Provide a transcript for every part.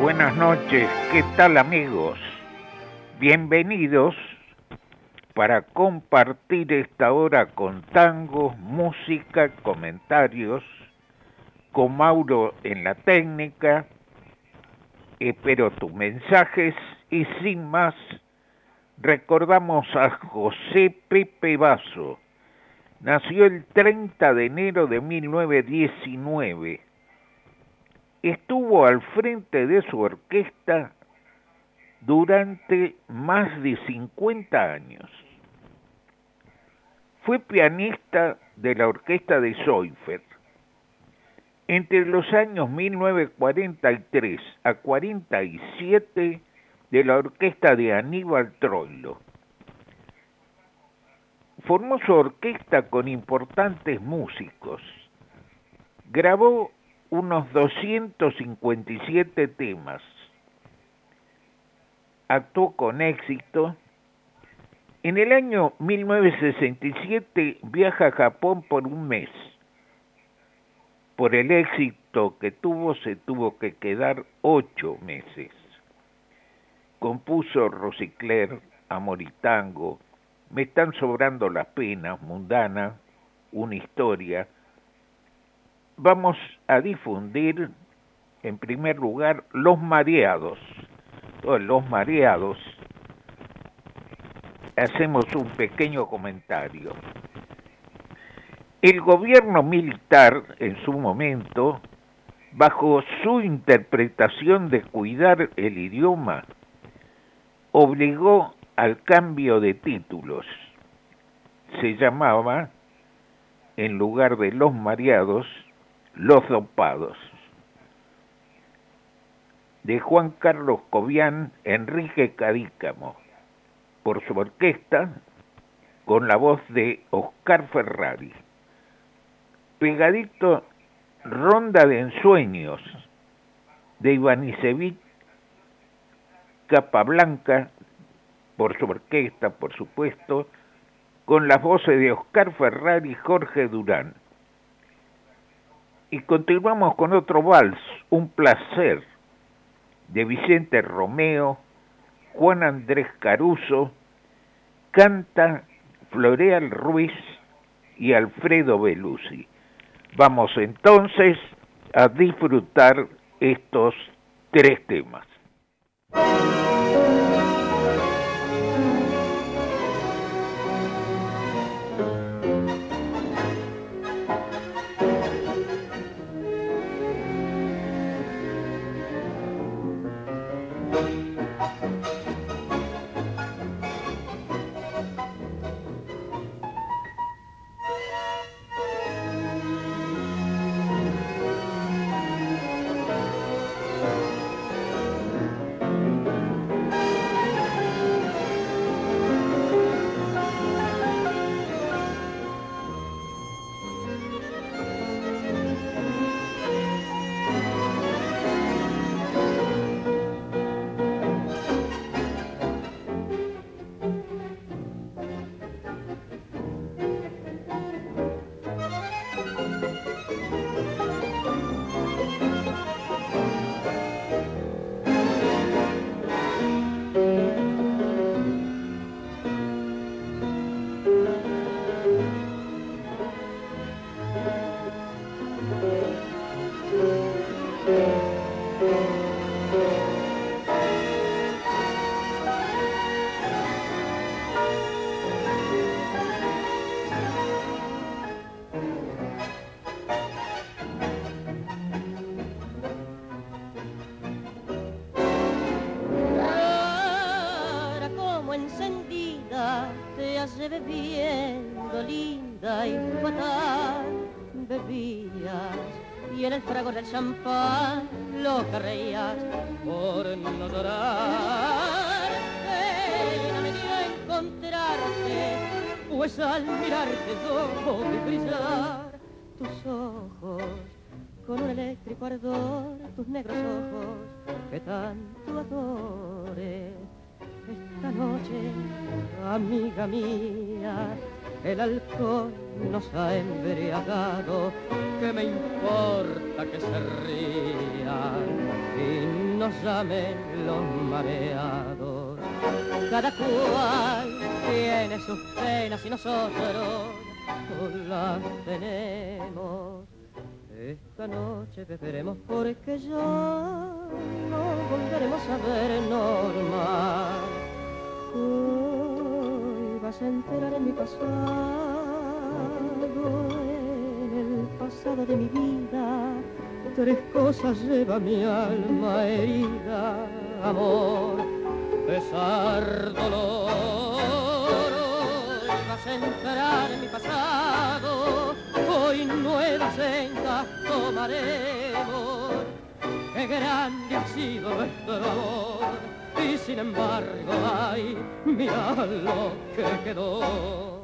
Buenas noches, ¿qué tal amigos? Bienvenidos para compartir esta hora con tangos, música, comentarios, con Mauro en la técnica. Espero tus mensajes y sin más, recordamos a José Pepe Vaso. Nació el 30 de enero de 1919 estuvo al frente de su orquesta durante más de 50 años. Fue pianista de la orquesta de Seufert. Entre los años 1943 a 47 de la orquesta de Aníbal Troilo. Formó su orquesta con importantes músicos. Grabó unos 257 temas. Actuó con éxito. En el año 1967 viaja a Japón por un mes. Por el éxito que tuvo se tuvo que quedar ocho meses. Compuso Rosicler, Amor y Tango, Me están sobrando las penas, Mundana, Una historia, vamos a difundir en primer lugar los mareados. los mareados hacemos un pequeño comentario. El gobierno militar en su momento, bajo su interpretación de cuidar el idioma, obligó al cambio de títulos. Se llamaba, en lugar de los mareados, los dopados. De Juan Carlos Cobian, Enrique Cadícamo, por su orquesta, con la voz de Oscar Ferrari. Pegadito Ronda de Ensueños, de Ivanisevic Capablanca, por su orquesta, por supuesto, con las voces de Oscar Ferrari y Jorge Durán. Y continuamos con otro vals, Un placer, de Vicente Romeo, Juan Andrés Caruso, canta Floreal Ruiz y Alfredo Belusi. Vamos entonces a disfrutar estos tres temas. Amiga mía, el alcohol nos ha embriagado, que me importa que se rían y nos llamen los mareados. Cada cual tiene sus penas y nosotros las tenemos. Esta noche beberemos porque ya no volveremos a ver normal. Hoy vas a enterar en mi pasado en el pasado de mi vida. Tres cosas lleva mi alma herida, amor, pesar, dolor. Hoy vas a entrar en mi pasado, hoy nueva senda tomaremos. Qué grande ha sido nuestro amor, y sin embargo, ay, mira lo que quedó.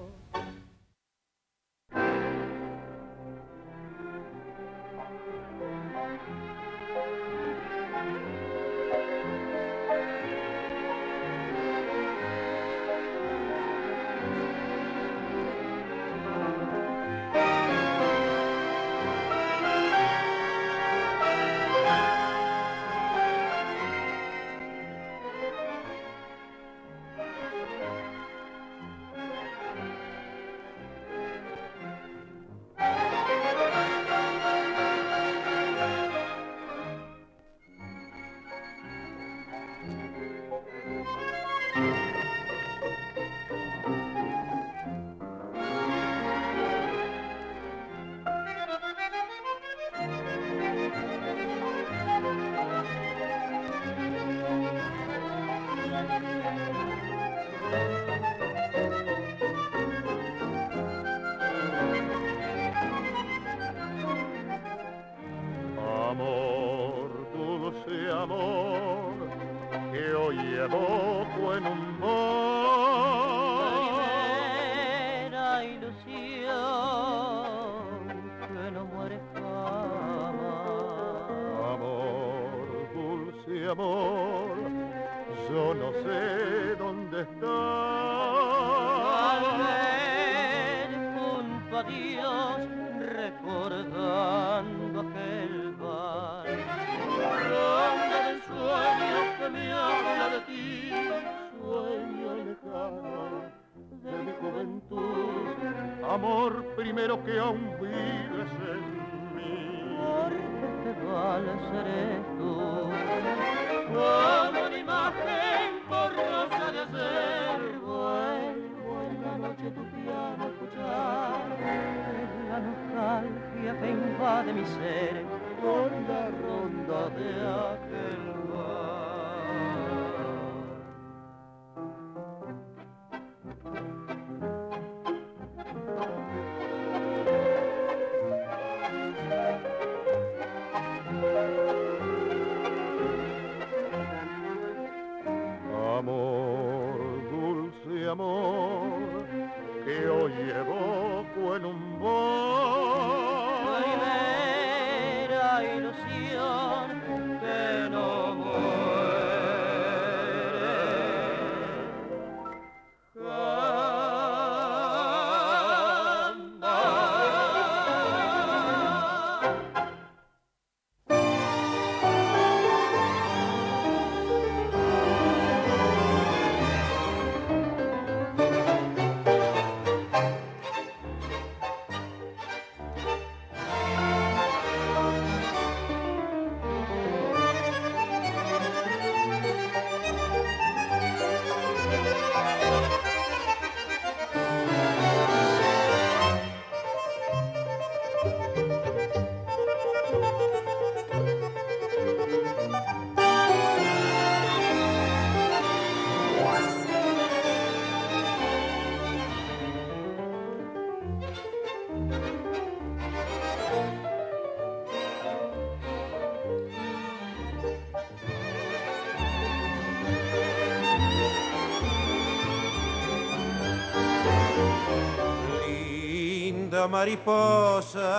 Mariposa.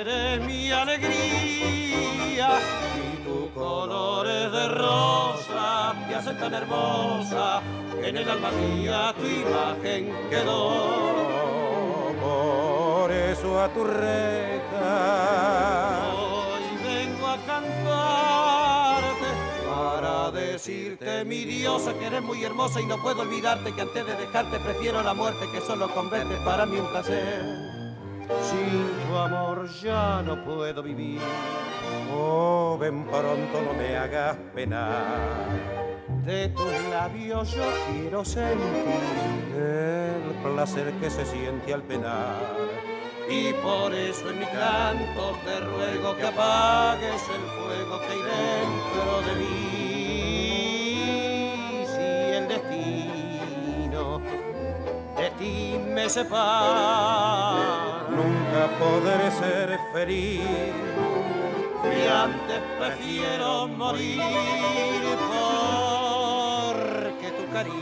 Eres mi alegría y tu color es de rosa, te hace tan hermosa que en el alma mía tu imagen quedó. Por eso a tu reja mi diosa, que eres muy hermosa y no puedo olvidarte que antes de dejarte prefiero la muerte que solo con verte para mí un placer. Sin tu amor ya no puedo vivir. Oh, ven pronto, no me hagas penar. De tus labios yo quiero sentir El placer que se siente al penar. y por eso en mi canto te ruego que apagues el fuego que hay Nunca podré ser feliz. y antes prefiero morir porque tu cariño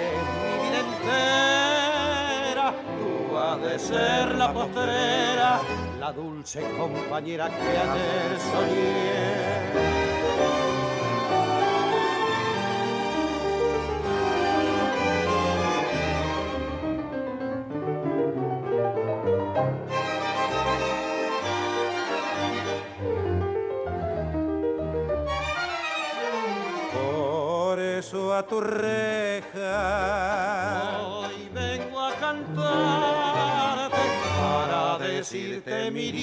es mi vida entera. Tú has de ser la postrera, la dulce compañera que ayer soñé.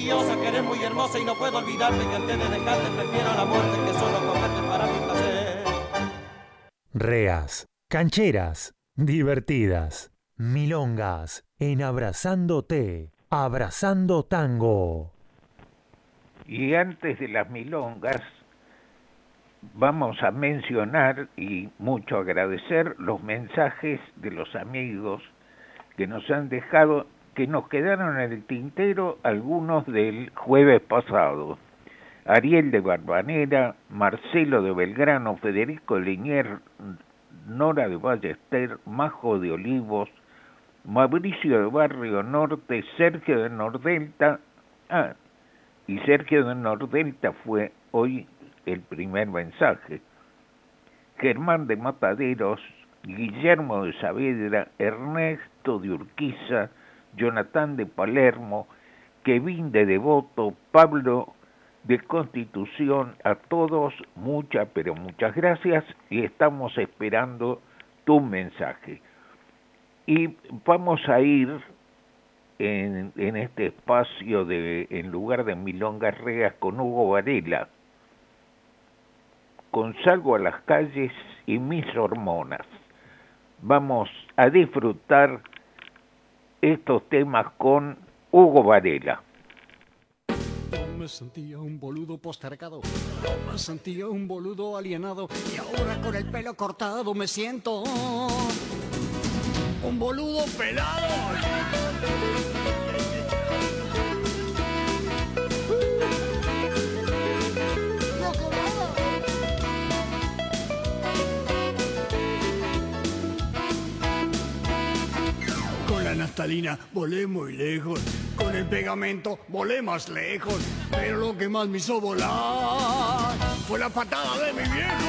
Decirte, mi diosa, que eres muy hermosa y no puedo olvidarte que antes de dejarte prefiero la muerte que solo comerte para mi placer. Reas, cancheras, divertidas, milongas, en abrazándote, abrazando tango. Y antes de las milongas, vamos a mencionar y mucho agradecer los mensajes de los amigos que nos han dejado, que nos quedaron en el tintero algunos del jueves pasado. Ariel de Barbanera, Marcelo de Belgrano, Federico Linier, Nora de Ballester, Majo de Olivos, Mauricio de Barrio Norte, Sergio de Nordelta, ah, y Sergio de Nordelta fue hoy el primer mensaje. Germán de Mataderos, Guillermo de Saavedra, Ernesto de Urquiza, Jonathan de Palermo, Kevin de Devoto, Pablo de Constitución, a todos muchas, pero muchas gracias y estamos esperando tu mensaje. Y vamos a ir en, en este espacio de en lugar de Milongas Reas con Hugo Varela, con Salgo a las calles y mis hormonas. Vamos a disfrutar estos temas con Hugo Varela. Me sentía un boludo postergado, me sentía un boludo alienado y ahora con el pelo cortado me siento un boludo pelado. Naftalina volé muy lejos, con el pegamento volé más lejos, pero lo que más me hizo volar fue la patada de mi viejo.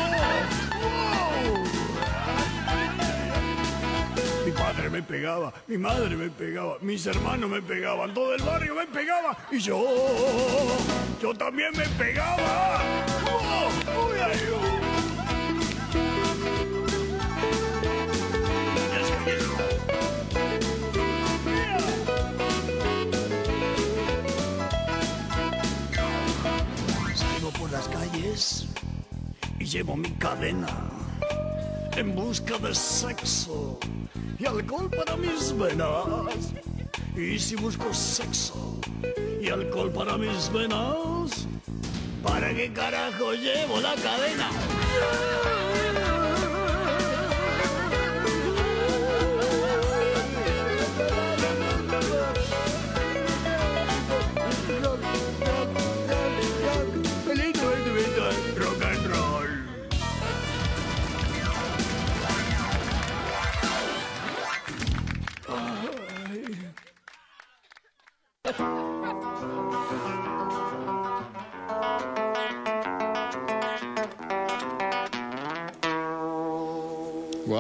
Mi padre me pegaba, mi madre me pegaba, mis hermanos me pegaban, todo el barrio me pegaba y yo, yo también me pegaba. ¡Uy, ay! Por las calles y llevo mi cadena en busca de sexo y alcohol para mis venas. Y si busco sexo y alcohol para mis venas, ¿para qué carajo llevo la cadena?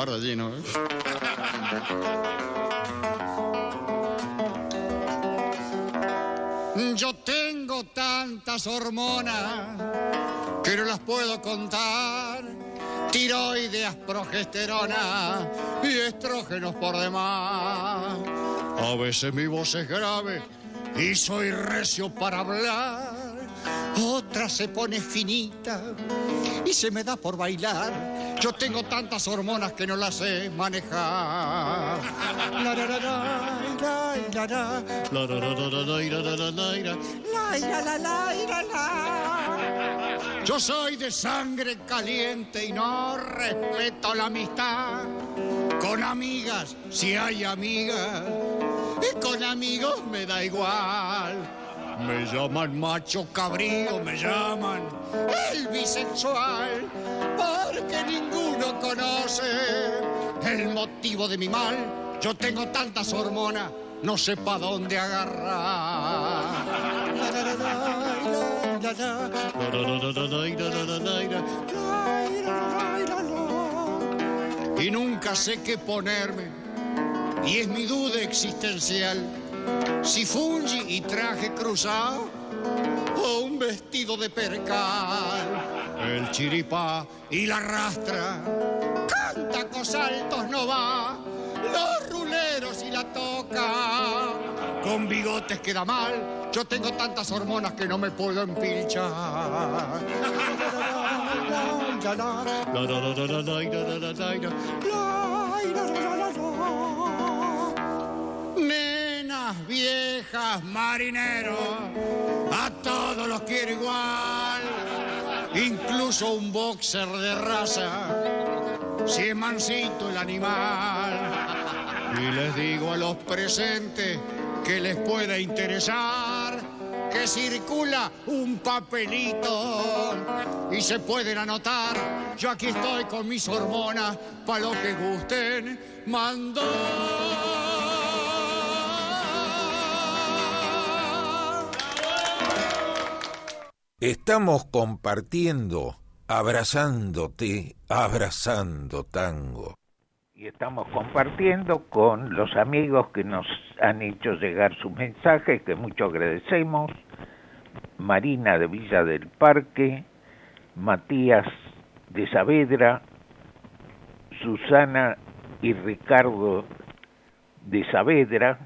Guarda, Gino. ¿eh? Yo tengo tantas hormonas que no las puedo contar. Tiroides, progesterona y estrógenos por demás. A veces mi voz es grave y soy recio para hablar. Otra se pone finita y se me da por bailar. Yo tengo tantas hormonas que no las sé manejar. Yo soy de sangre caliente y no respeto la amistad. Con amigas, si hay amigas, y con amigos me da igual. Me llaman macho cabrío, me llaman el bisexual, porque ninguno conoce el motivo de mi mal. Yo tengo tantas hormonas, no sé pa' dónde agarrar. Y nunca sé qué ponerme, y es mi duda existencial si fungi y traje cruzado o un vestido de percal. El chiripá y la rastra, canta altos no va, los ruleros y la toca, con bigotes queda mal, yo tengo tantas hormonas que no me puedo empilchar. Viejas, marineros, a todos los quiero igual, incluso un boxer de raza, si es mansito el animal. Y les digo a los presentes que les pueda interesar que circula un papelito y se pueden anotar. Yo aquí estoy con mis hormonas para lo que gusten mandar. Estamos compartiendo, abrazándote, abrazando tango. Y estamos compartiendo con los amigos que nos han hecho llegar sus mensajes, que mucho agradecemos. Marina de Villa del Parque, Matías de Saavedra, Susana y Ricardo de Saavedra,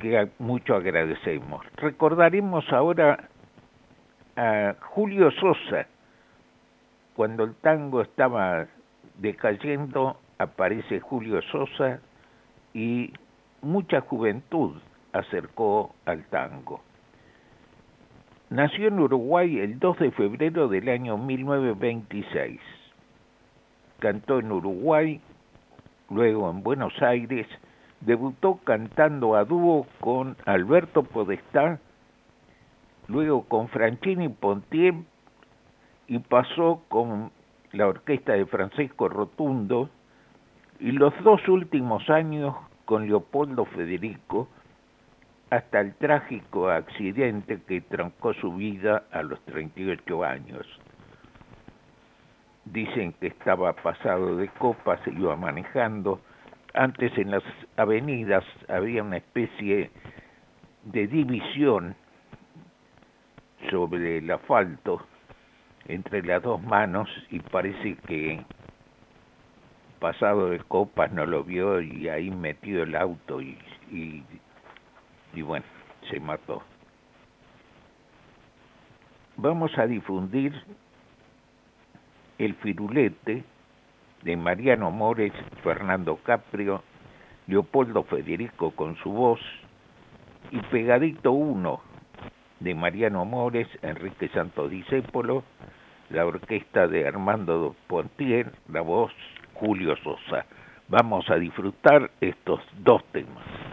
que mucho agradecemos. Recordaremos ahora a Julio Sosa, cuando el tango estaba decayendo, aparece Julio Sosa y mucha juventud acercó al tango. Nació en Uruguay el 2 de febrero del año 1926. Cantó en Uruguay, luego en Buenos Aires, debutó cantando a dúo con Alberto Podestá, luego con Franchini Pontier y pasó con la orquesta de Francisco Rotundo y los dos últimos años con Leopoldo Federico hasta el trágico accidente que trancó su vida a los 38 años. Dicen que estaba pasado de copas, se iba manejando. Antes en las avenidas había una especie de división sobre el asfalto entre las dos manos y parece que pasado de copas no lo vio y ahí metió el auto y, y, y bueno, se mató. Vamos a difundir el firulete de Mariano Mores, Fernando Caprio, Leopoldo Federico con su voz y Pegadito uno de Mariano Mores, Enrique Santo Discépolo, la orquesta de Armando Pontier, la voz Julio Sosa. Vamos a disfrutar estos dos temas.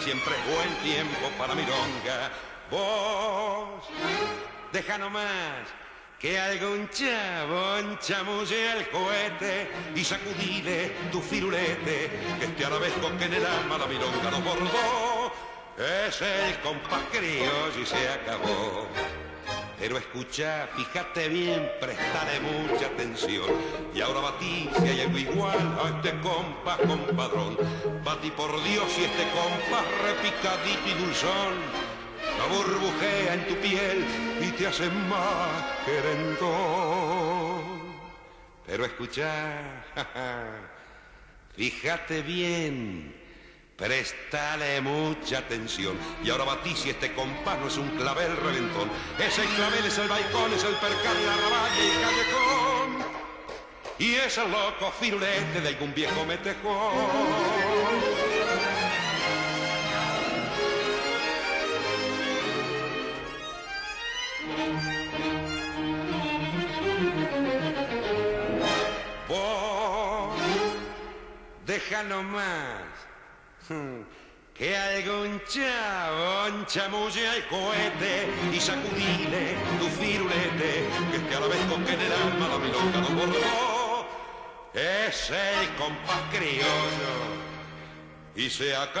Siempre buen tiempo para milonga vos deja nomás que algún chabón chamulle el cohete y sacudile tu firulete que este arabesco que en el alma la milonga no bordó. Es el compás criollo y se acabó pero escucha, fíjate bien, prestale mucha atención. Y ahora batí si hay algo igual a este compás compadrón. Batí por Dios si este compás repicadito y dulzón. La burbujea en tu piel y te hace más querendón. Pero escucha, fíjate bien Prestale mucha atención. Y ahora batí si este compás no es un clavel reventón. Ese clavel es el balcón, es el percal, la raballa y callejón. Y es el loco firulete de algún viejo metejón. Vos, deja nomás que algún chabón chamulle al cohete y sacudile tu firulete, que este a la vez con que en el alma la milonga no bordó, es el compás criollo y se acabó.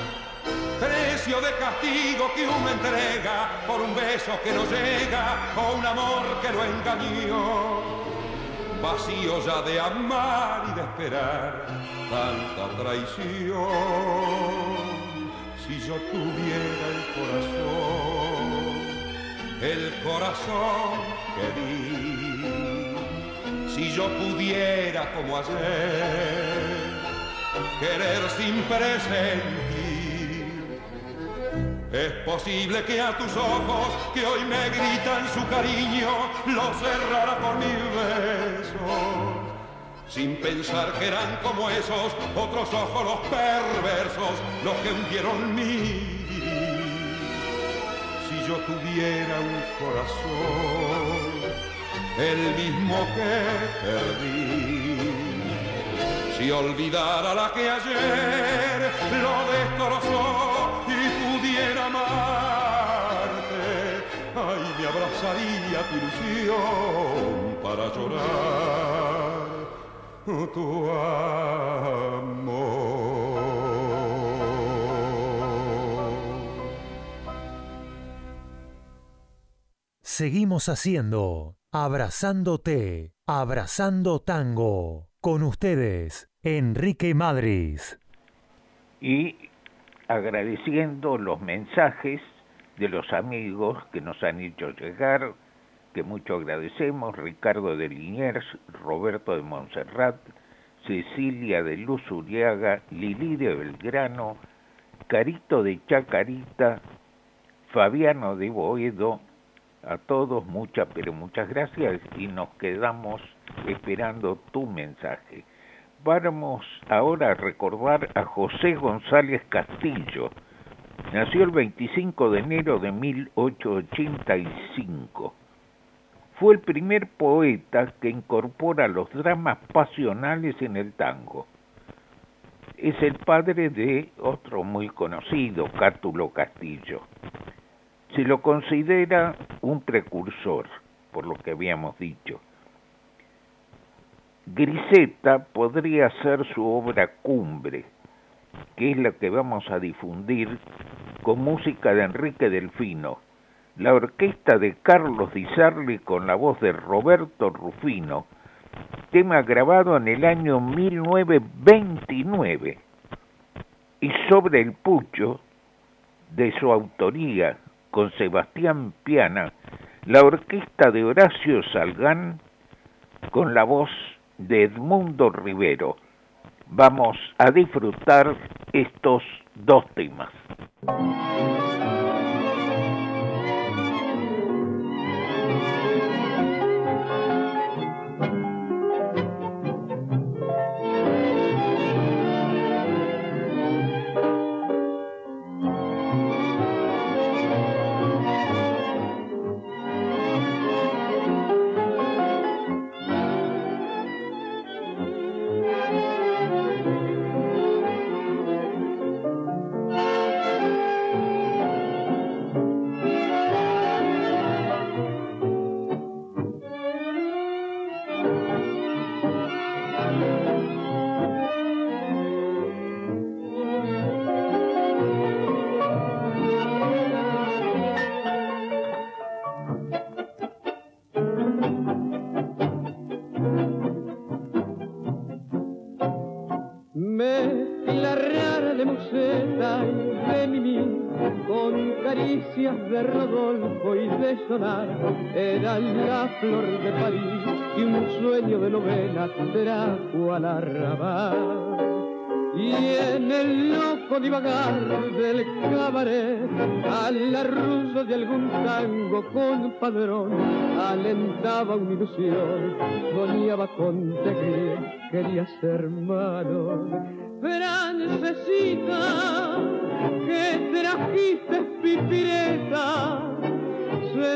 precio de castigo que uno entrega por un beso que no llega o un amor que lo engañó. Vacío ya de amar y de esperar tanta traición. Si yo tuviera el corazón, el corazón que di, si yo pudiera como ayer querer sin presente es posible que a tus ojos, que hoy me gritan su cariño, los cerrara por mil besos. Sin pensar que eran como esos otros ojos los perversos, los que hundieron mi Si yo tuviera un corazón, el mismo que perdí. Si olvidara la que ayer lo destrozó pudiera amarte, ay, me abrazaría tu ilusión para llorar tu amor. Seguimos haciendo Abrazándote, Abrazando Tango. Con ustedes, Enrique Madris. Y agradeciendo los mensajes de los amigos que nos han hecho llegar, que mucho agradecemos, Ricardo de Liniers, Roberto de Montserrat, Cecilia de Luz Uriaga, Lili de Belgrano, Carito de Chacarita, Fabiano de Boedo, a todos muchas, pero muchas gracias y nos quedamos esperando tu mensaje. Vamos ahora a recordar a José González Castillo. Nació el 25 de enero de 1885. Fue el primer poeta que incorpora los dramas pasionales en el tango. Es el padre de otro muy conocido, Cátulo Castillo. Se lo considera un precursor, por lo que habíamos dicho. Griseta podría ser su obra cumbre, que es la que vamos a difundir con música de Enrique Delfino, la orquesta de Carlos Di Sarli con la voz de Roberto Rufino, tema grabado en el año 1929, y sobre el pucho de su autoría con Sebastián Piana, la orquesta de Horacio Salgán con la voz de Edmundo Rivero. Vamos a disfrutar estos dos temas. Trajo al arrabal. Y en el loco divagar del cabaret, a la rusa de algún tango con padrón, alentaba una ilusión, soñaba con alegría, quería ser malo. Francesita,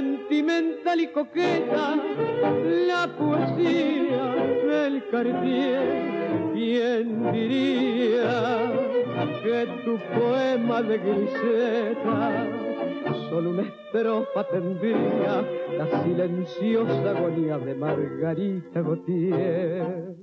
sentimental y coqueta, la poesía del Cartier. ¿Quién diría que tu poema de griseta solo una estrofa tendría la silenciosa agonía de Margarita Gautier?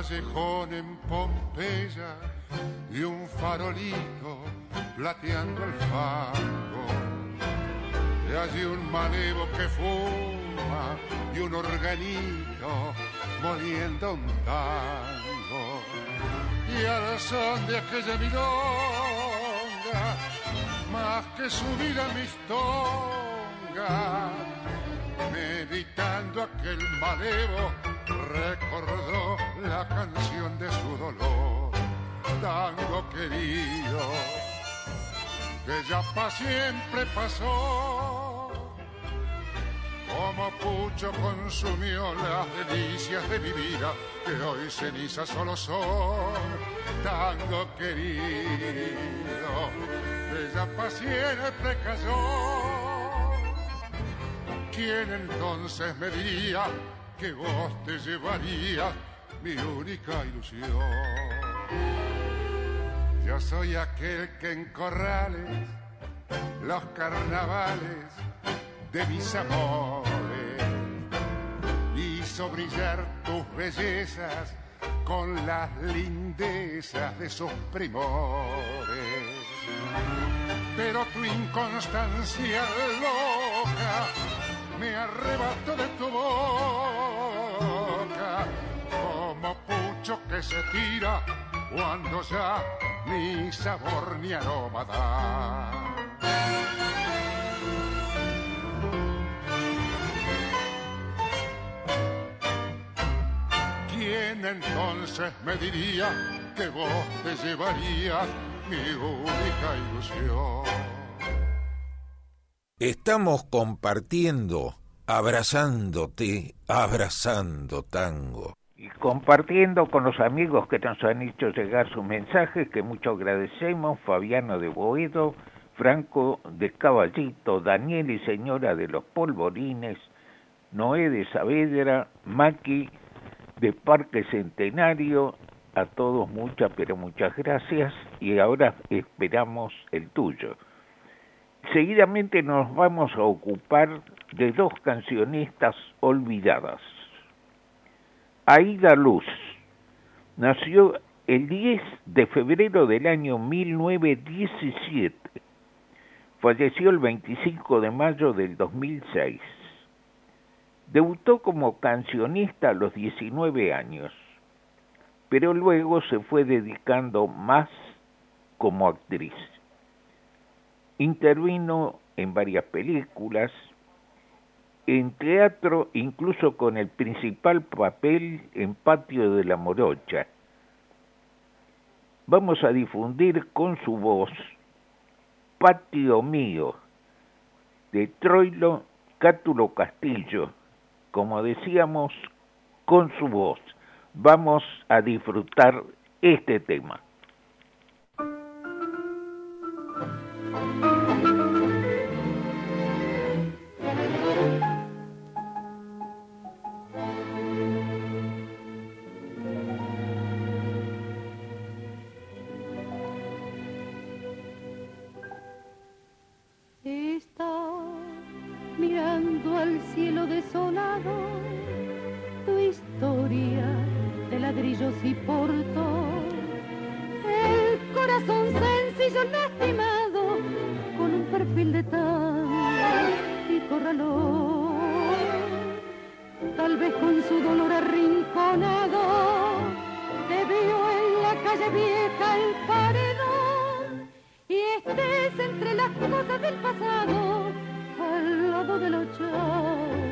Callejón en Pompeya y un farolito plateando el fango. y allí un malevo que fuma y un organito moliendo un tango. Y al son de aquella milonga, más que su vida mistonga, meditando aquel malevo, recordó la canción de su dolor, tango querido, que ya para siempre pasó. Como pucho consumió las delicias de mi vida, que hoy cenizas solo son, tango querido, que ya para siempre cayó. ¿Quién entonces me diría que vos te llevarías mi única ilusión? Yo soy aquel que en corrales los carnavales de mis amores hizo brillar tus bellezas con las lindezas de sus primores. Pero tu inconstancia loca me arrebató de tu boca como pucho que se tira cuando ya ni sabor ni aroma da. ¿Quién entonces me diría que vos te llevarías mi única ilusión? Estamos compartiendo, abrazándote, abrazando tango. Y compartiendo con los amigos que nos han hecho llegar sus mensajes, que mucho agradecemos, Fabiano de Boedo, Franco de Caballito, Daniel y Señora de los Polvorines, Noé de Saavedra, Maki de Parque Centenario, a todos muchas, pero muchas gracias, y ahora esperamos el tuyo. Seguidamente nos vamos a ocupar de dos cancionistas olvidadas. Aida Luz nació el 10 de febrero del año 1917. Falleció el 25 de mayo del 2006. Debutó como cancionista a los 19 años, pero luego se fue dedicando más como actriz. Intervino en varias películas, en teatro incluso con el principal papel en Patio de la Morocha. Vamos a difundir con su voz Patio Mío de Troilo Cátulo Castillo, como decíamos, con su voz. Vamos a disfrutar este tema. tu historia de ladrillos y portón. El corazón sencillo lastimado con un perfil de tal y corralón. Tal vez con su dolor arrinconado te vio en la calle vieja el paredón y estés entre las cosas del pasado al lado de la chava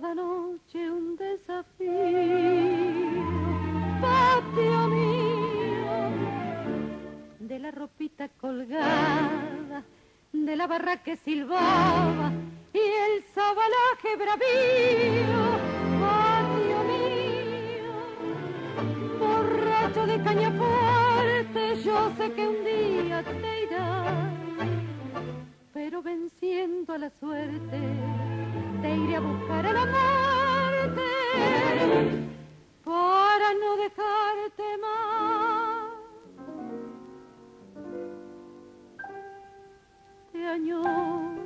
cada noche un desafío, patio mío, de la ropita colgada, de la barra que silbaba y el sabalaje bravío, patio mío, borracho de caña fuerte, yo sé que un día te irás pero venciendo a la suerte, te iré a buscar a la muerte para no dejarte más. Te añoran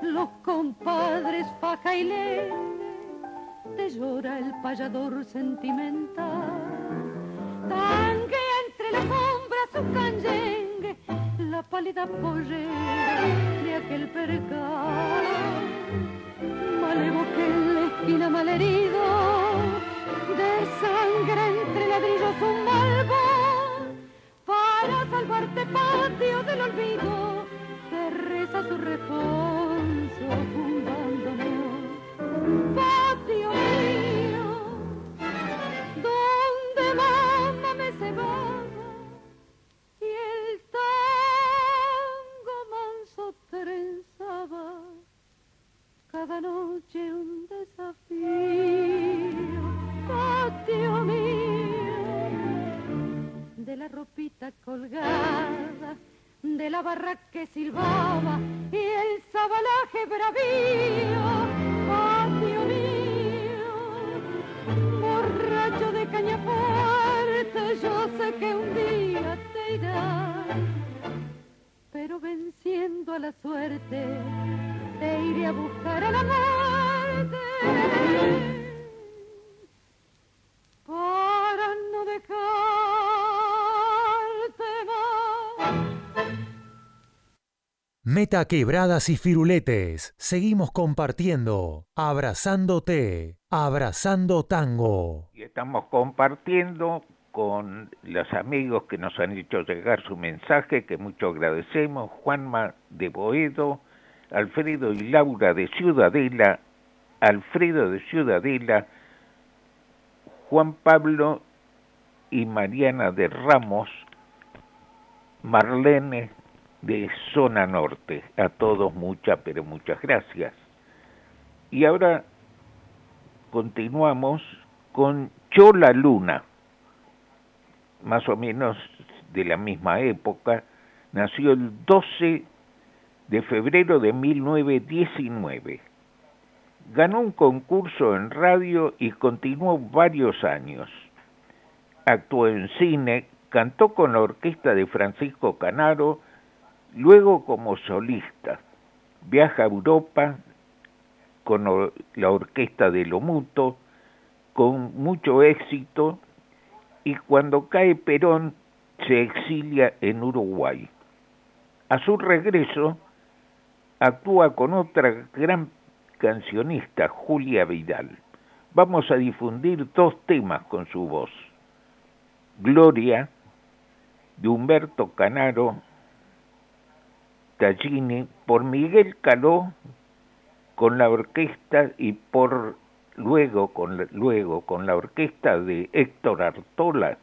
los compadres faja y te llora el payador sentimental, tangue entre las sombras su canyengue la pálida pollera de aquel percal. Malevo que en la esquina malherido, de sangre entre ladrillos un malvón, para salvarte patio del olvido, te reza su responso un cada noche un desafío, patio mío, de la ropita colgada, de la barra que silbaba y el sabalaje bravío, patio mío, borracho de caña fuerte, yo sé que un día te irás, pero venciendo a la suerte te iré a buscar a la muerte para no dejarte más. Meta quebradas y firuletes. Seguimos compartiendo, abrazándote, abrazando tango. Y estamos compartiendo con los amigos que nos han hecho llegar su mensaje, que mucho agradecemos, Juanma de Boedo, Alfredo y Laura de Ciudadela, Alfredo de Ciudadela, Juan Pablo y Mariana de Ramos, Marlene de Zona Norte. A todos muchas, pero muchas gracias. Y ahora continuamos con Chola Luna, más o menos de la misma época, nació el 12 de febrero de 1919. Ganó un concurso en radio y continuó varios años. Actuó en cine, cantó con la orquesta de Francisco Canaro, luego como solista. Viaja a Europa con la orquesta de Lomuto, con mucho éxito, y cuando cae Perón se exilia en Uruguay. A su regreso, actúa con otra gran cancionista, Julia Vidal. Vamos a difundir dos temas con su voz. Gloria, de Humberto Canaro Tallini, por Miguel Caló, con la orquesta y por luego con luego con la orquesta de Héctor Artola,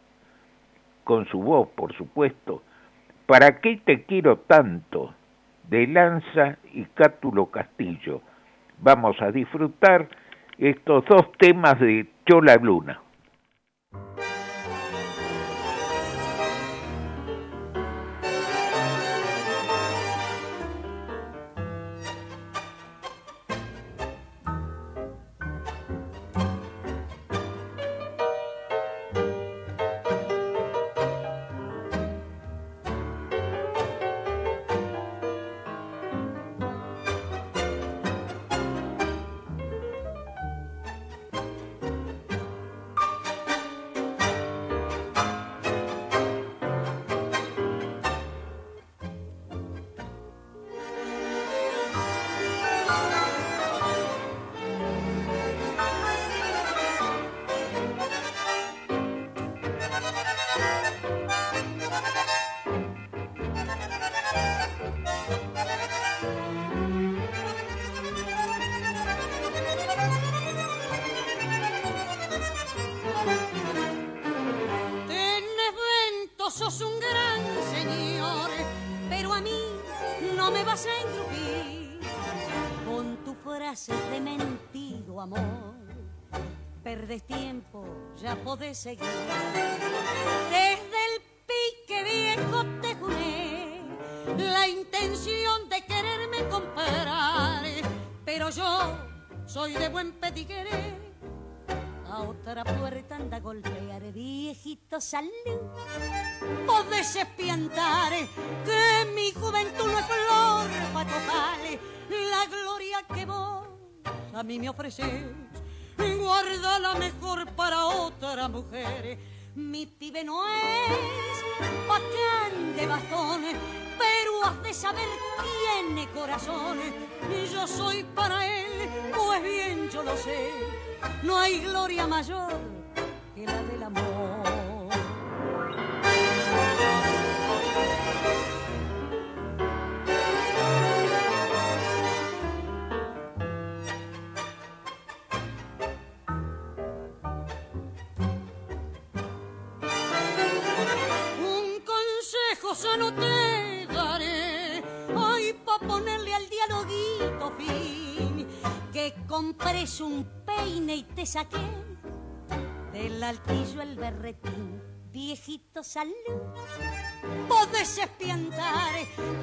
con su voz, por supuesto. ¿Para qué te quiero tanto? De Lanza y Cátulo Castillo. Vamos a disfrutar estos dos temas de Chola Luna. Perdes tiempo, ya podés seguir. Desde el pique viejo te juré la intención de quererme comprar, pero yo soy de buen pedigree a otra puerta anda a golpear, viejito salud. Podés espiantar que mi juventud no es flor para tocar la gloria que vos a mí me ofreces, guarda la mejor para otra mujer. Mi pibe no es bacán de bastones, pero has de saber tiene corazones. Y yo soy para él, pues bien yo lo sé, no hay gloria mayor no te daré. Ay, pa' ponerle al dialoguito fin. Que compres un peine y te saqué del altillo el berretín. Viejito salud, podés espiantar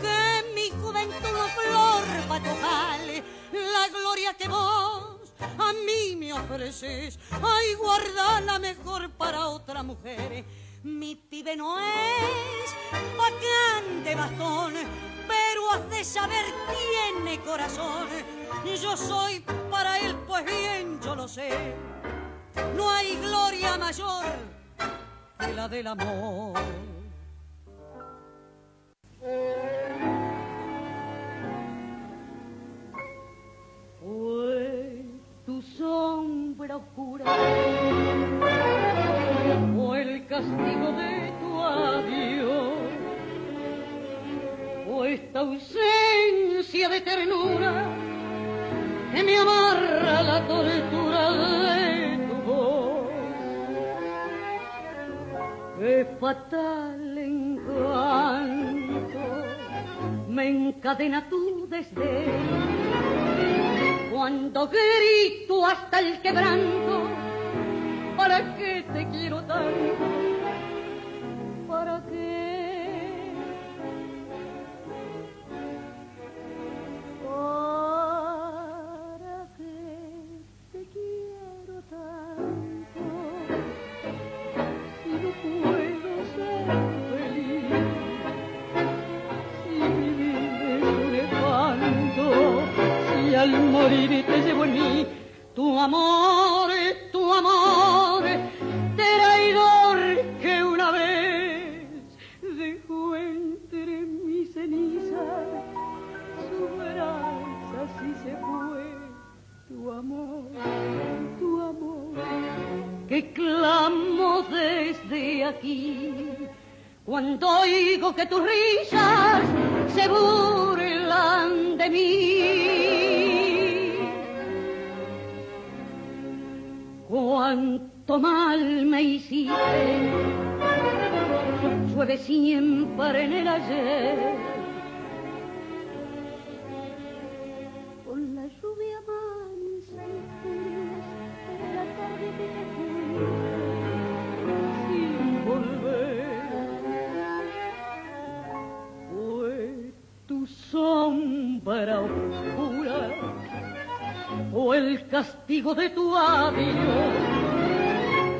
que mi juventud no flor pa' la gloria que vos a mí me ofreces. Ay, guarda la mejor para otra mujer mi pibe no es corazón. Yo soy para él, pues bien yo lo sé. No hay gloria mayor que la del amor. Fatal encanto me encadena tu desdén. Cuando grito hasta el quebranto, ¿Para qué te quiero tanto? Cuánto mal me hiciste. Llueve siempre en el ayer. De tu.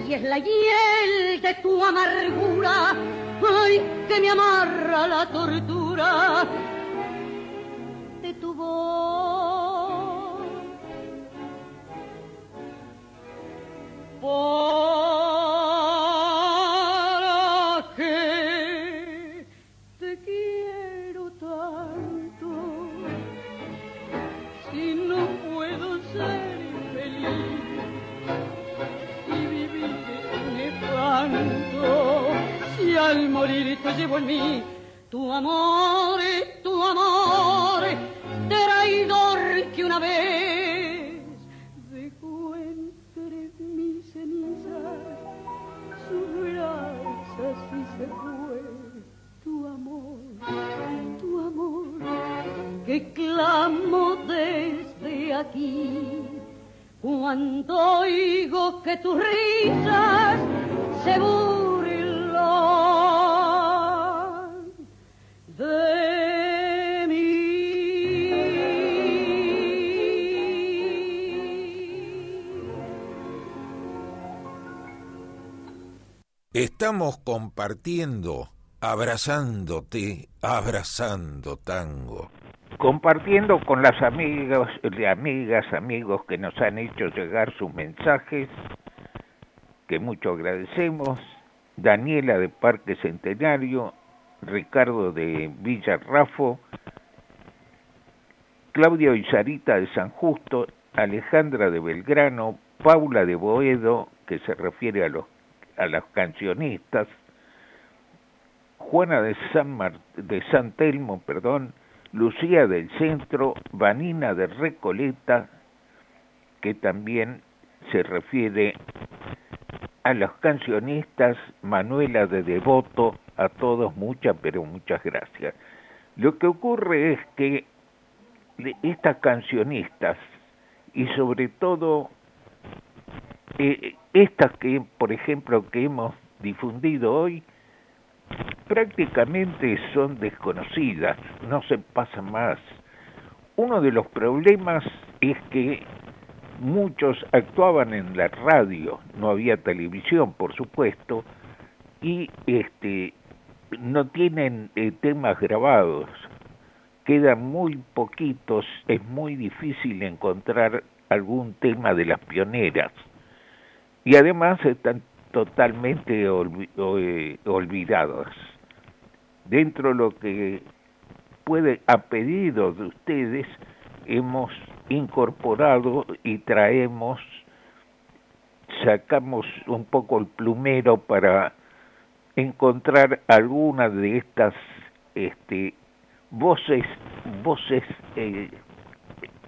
Y es la hiel de tu amargura, ay, que me amarra la tortura compartiendo, abrazándote, abrazando tango. compartiendo con las amigas, amigas, amigos que nos han hecho llegar sus mensajes, que mucho agradecemos, Daniela de Parque Centenario, Ricardo de Villarrafo, Claudia Isarita de San Justo, Alejandra de Belgrano, Paula de Boedo, que se refiere a los a los cancionistas, Juana de San, de San Telmo, perdón, Lucía del Centro, Vanina de Recoleta, que también se refiere a los cancionistas, Manuela de Devoto, a todos muchas, pero muchas gracias. Lo que ocurre es que estas cancionistas, y sobre todo eh, estas que, por ejemplo, que hemos difundido hoy, prácticamente son desconocidas, no se pasan más. Uno de los problemas es que muchos actuaban en la radio, no había televisión, por supuesto, y este no tienen eh, temas grabados. Quedan muy poquitos, es muy difícil encontrar algún tema de las pioneras. Y además están totalmente eh, olvidados. Dentro de lo que puede, a pedido de ustedes, hemos incorporado y traemos, sacamos un poco el plumero para encontrar alguna de estas este, voces, voces, eh,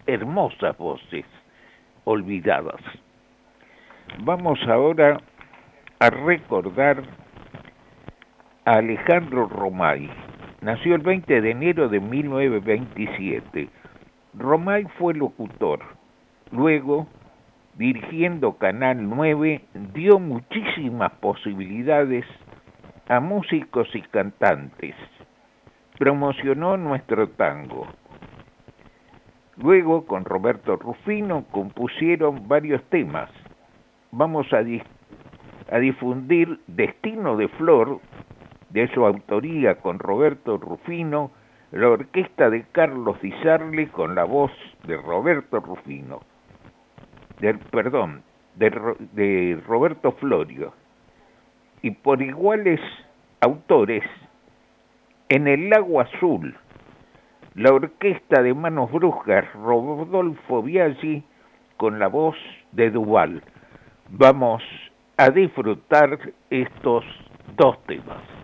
hermosas voces olvidadas. Vamos ahora a recordar Alejandro Romay. Nació el 20 de enero de 1927. Romay fue locutor. Luego, dirigiendo Canal 9, dio muchísimas posibilidades a músicos y cantantes. Promocionó nuestro tango. Luego, con Roberto Rufino, compusieron varios temas. Vamos a, a difundir Destino de Flor, de su autoría con Roberto Rufino, la orquesta de Carlos Di con la voz de Roberto Rufino, del, perdón, de, de Roberto Florio, y por iguales autores en el Lago Azul, la orquesta de Manos Brujas, Rodolfo Biaggi, con la voz de Duval. Vamos a disfrutar estos dos temas.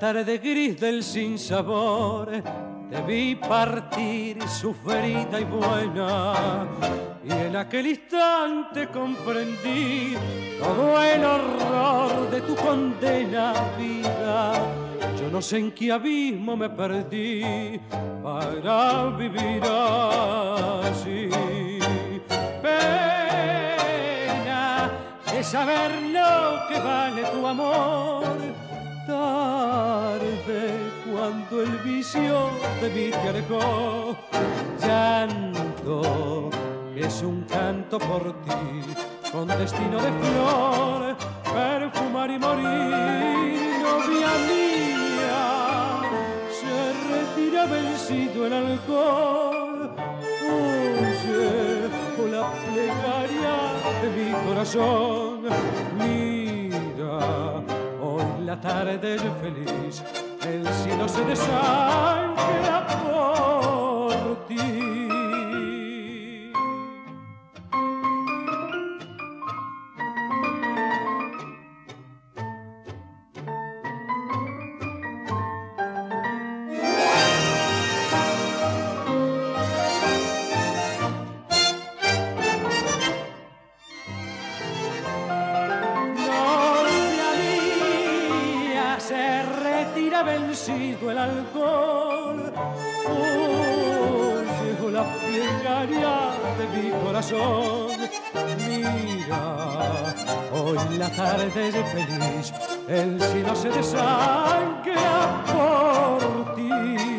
Tarde gris del sinsabor, te vi partir sufrida y buena. Y en aquel instante comprendí todo el horror de tu condena vida. Yo no sé en qué abismo me perdí para vivir así. Pena de saber lo que vale tu amor tarde cuando el vicio de mí te alejó. Llanto es un canto por ti, con destino de flor, perfumar y morir, novia mía. Se retira vencido el alcohol. Oye, con la plegaria de mi corazón, mira la tarde feliz, el cielo se desangra vencido el alcohol. Llegó la plegaria de mi corazón. Mira, hoy la tarde es feliz, el cielo se desangra por ti.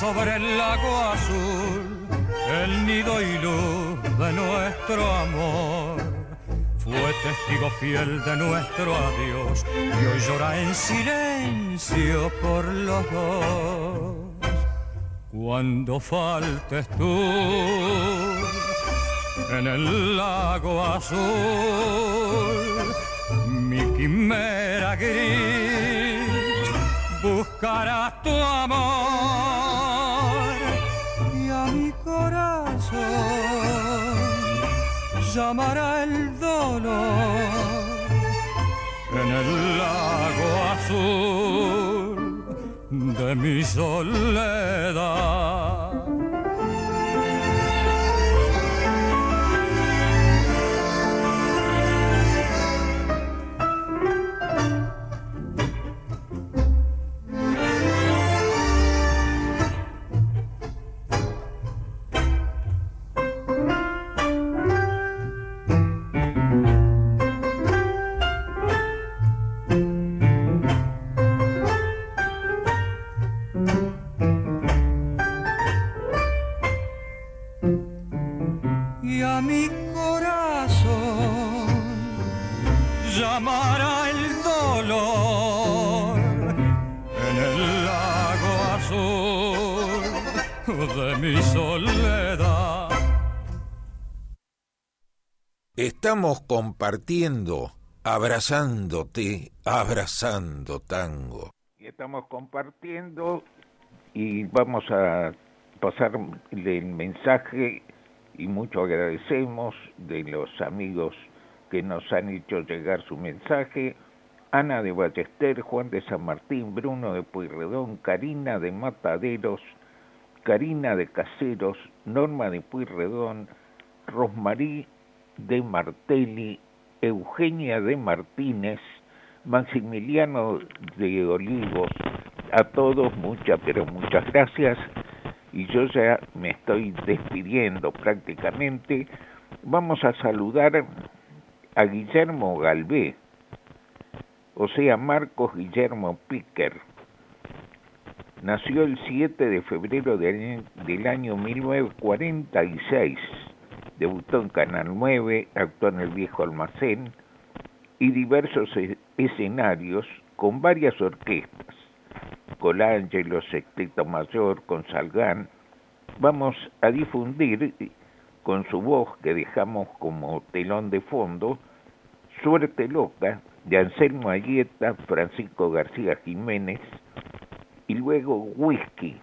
Sobre el lago azul, el nido y luz de nuestro amor. Fue testigo fiel de nuestro adiós y hoy llora en silencio por los dos. Cuando faltes tú en el lago azul, mi quimera gris buscará tu amor llamará el dolor en el lago azul de mi soledad. Compartiendo, abrazándote, abrazando tango. Y estamos compartiendo y vamos a pasar el mensaje y mucho agradecemos de los amigos que nos han hecho llegar su mensaje. Ana de Ballester, Juan de San Martín, Bruno de Pueyrredón, Karina de Mataderos, Karina de Caseros, Norma de Pueyrredón, Rosmarí de Martelli, Eugenia de Martínez, Maximiliano de Olivos, a todos muchas, pero muchas gracias. Y yo ya me estoy despidiendo prácticamente. Vamos a saludar a Guillermo Galvé, o sea, Marcos Guillermo Picker. Nació el 7 de febrero del, del año 1946. Debutó en Canal 9, actuó en El Viejo Almacén y diversos escenarios con varias orquestas. Colangelo, Sexteto Mayor, con Salgán. Vamos a difundir con su voz que dejamos como telón de fondo Suerte Loca de Anselmo Ayeta, Francisco García Jiménez y luego Whisky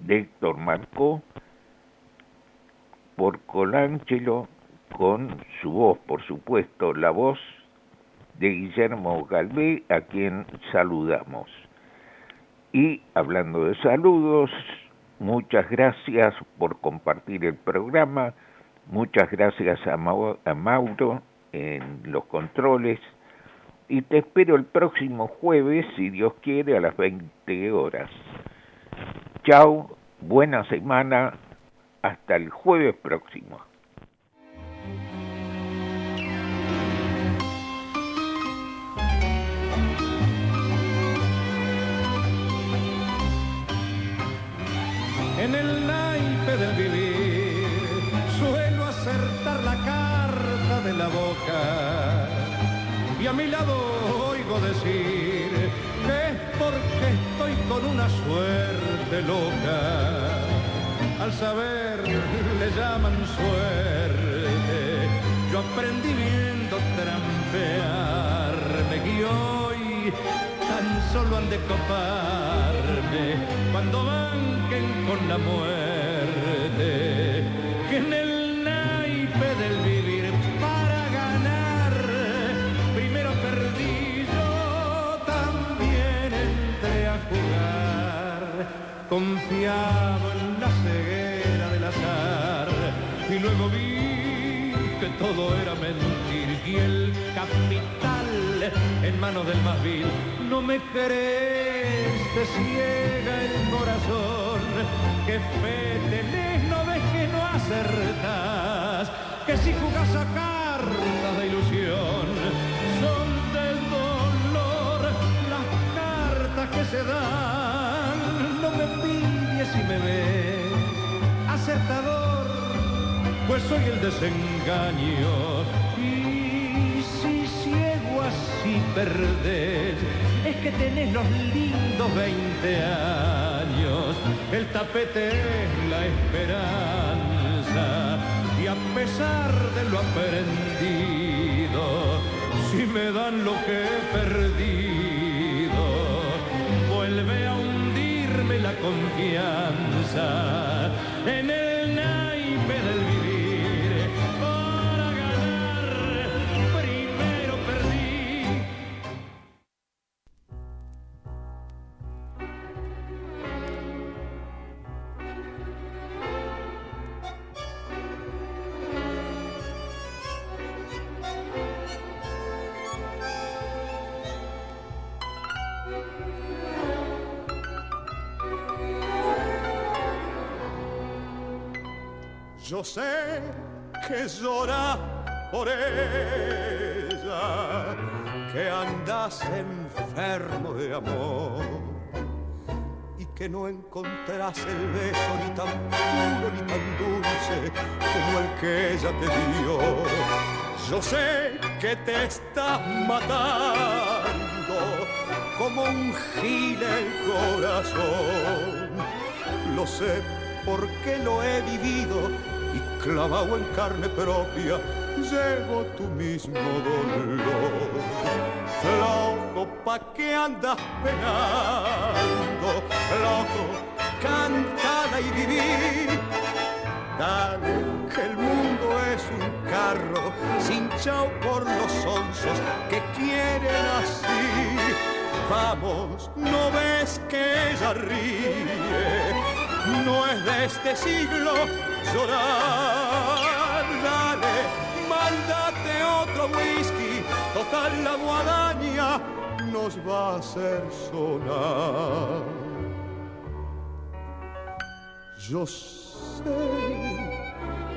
de Héctor Marcó por Colangelo con su voz, por supuesto, la voz de Guillermo Galvé, a quien saludamos. Y hablando de saludos, muchas gracias por compartir el programa, muchas gracias a, a Mauro en los controles y te espero el próximo jueves, si Dios quiere, a las 20 horas. Chao, buena semana, hasta el jueves próximo. En el naipe del vivir suelo acertar la carta de la boca y a mi lado oigo decir que es porque estoy con una suerte loca al saber le llaman suerte. Yo aprendí viendo trampearme y hoy tan solo han de coparme cuando banquen con la muerte. Que en el naipe del vivir para ganar, primero perdí yo, también entré a jugar, confiado luego vi que todo era mentir y el capital en manos del más vil. No me crees te ciega el corazón. Que fe tenés no ves que no acertás. Que si jugás a cartas de ilusión son de dolor las cartas que se dan. No me pides si me ves acertador, pues soy el desengaño. Y si ciego así perdés, es que tenés los lindos 20 años. El tapete es la esperanza. Y a pesar de lo aprendido, si me dan lo que he perdido, vuelve a hundirme la confianza en no encontrarás el beso ni tan puro ni tan dulce como el que ella te dio. Yo sé que te estás matando como un gil el corazón. Lo sé porque lo he vivido y clavado en carne propia llevo tu mismo dolor. Flojo, ¿pa' qué andas penando? Flojo, cántala y viví. Dale, que el mundo es un carro cinchao por los onzos que quieren así. Vamos, ¿no ves que ella ríe? No es de este siglo llorar. Whisky, total la guadaña nos va a hacer sonar. Yo sé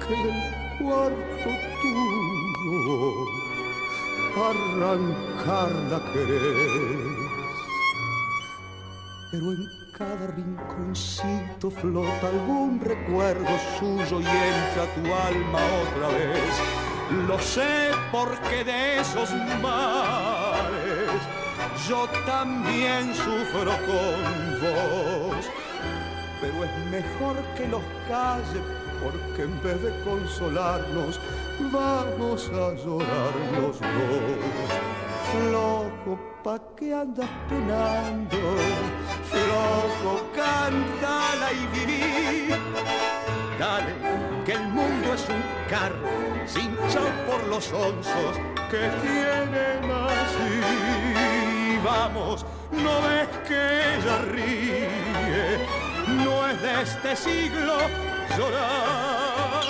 que del cuarto tuyo arrancarla querés, pero en cada rinconcito flota algún recuerdo suyo y entra tu alma otra vez. Lo sé porque de esos mares yo también sufro con vos. Pero es mejor que los calle porque en vez de consolarnos vamos a llorar los dos. Flojo, ¿pa' qué andas penando? Flojo, cántala y viví dale, que el mundo es un carro, sin por los onzos que tienen así. Vamos, no ves que ella ríe, no es de este siglo llorar.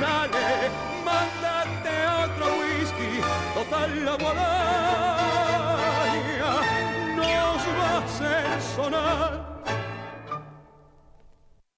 Dale, mándate otro whisky, total la guadaña nos va a sonar.